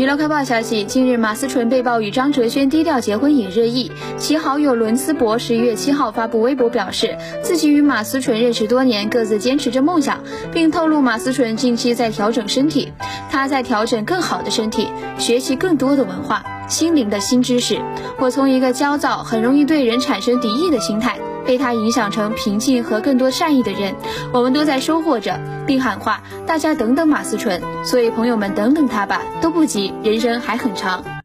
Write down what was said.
娱乐快报消息，近日马思纯被曝与张哲轩低调结婚引热议。其好友伦斯博十一月七号发布微博表示，自己与马思纯认识多年，各自坚持着梦想，并透露马思纯近期在调整身体，他在调整更好的身体，学习更多的文化、心灵的新知识。我从一个焦躁、很容易对人产生敌意的心态。被他影响成平静和更多善意的人，我们都在收获着，并喊话大家等等马思纯。所以朋友们等等他吧，都不急，人生还很长。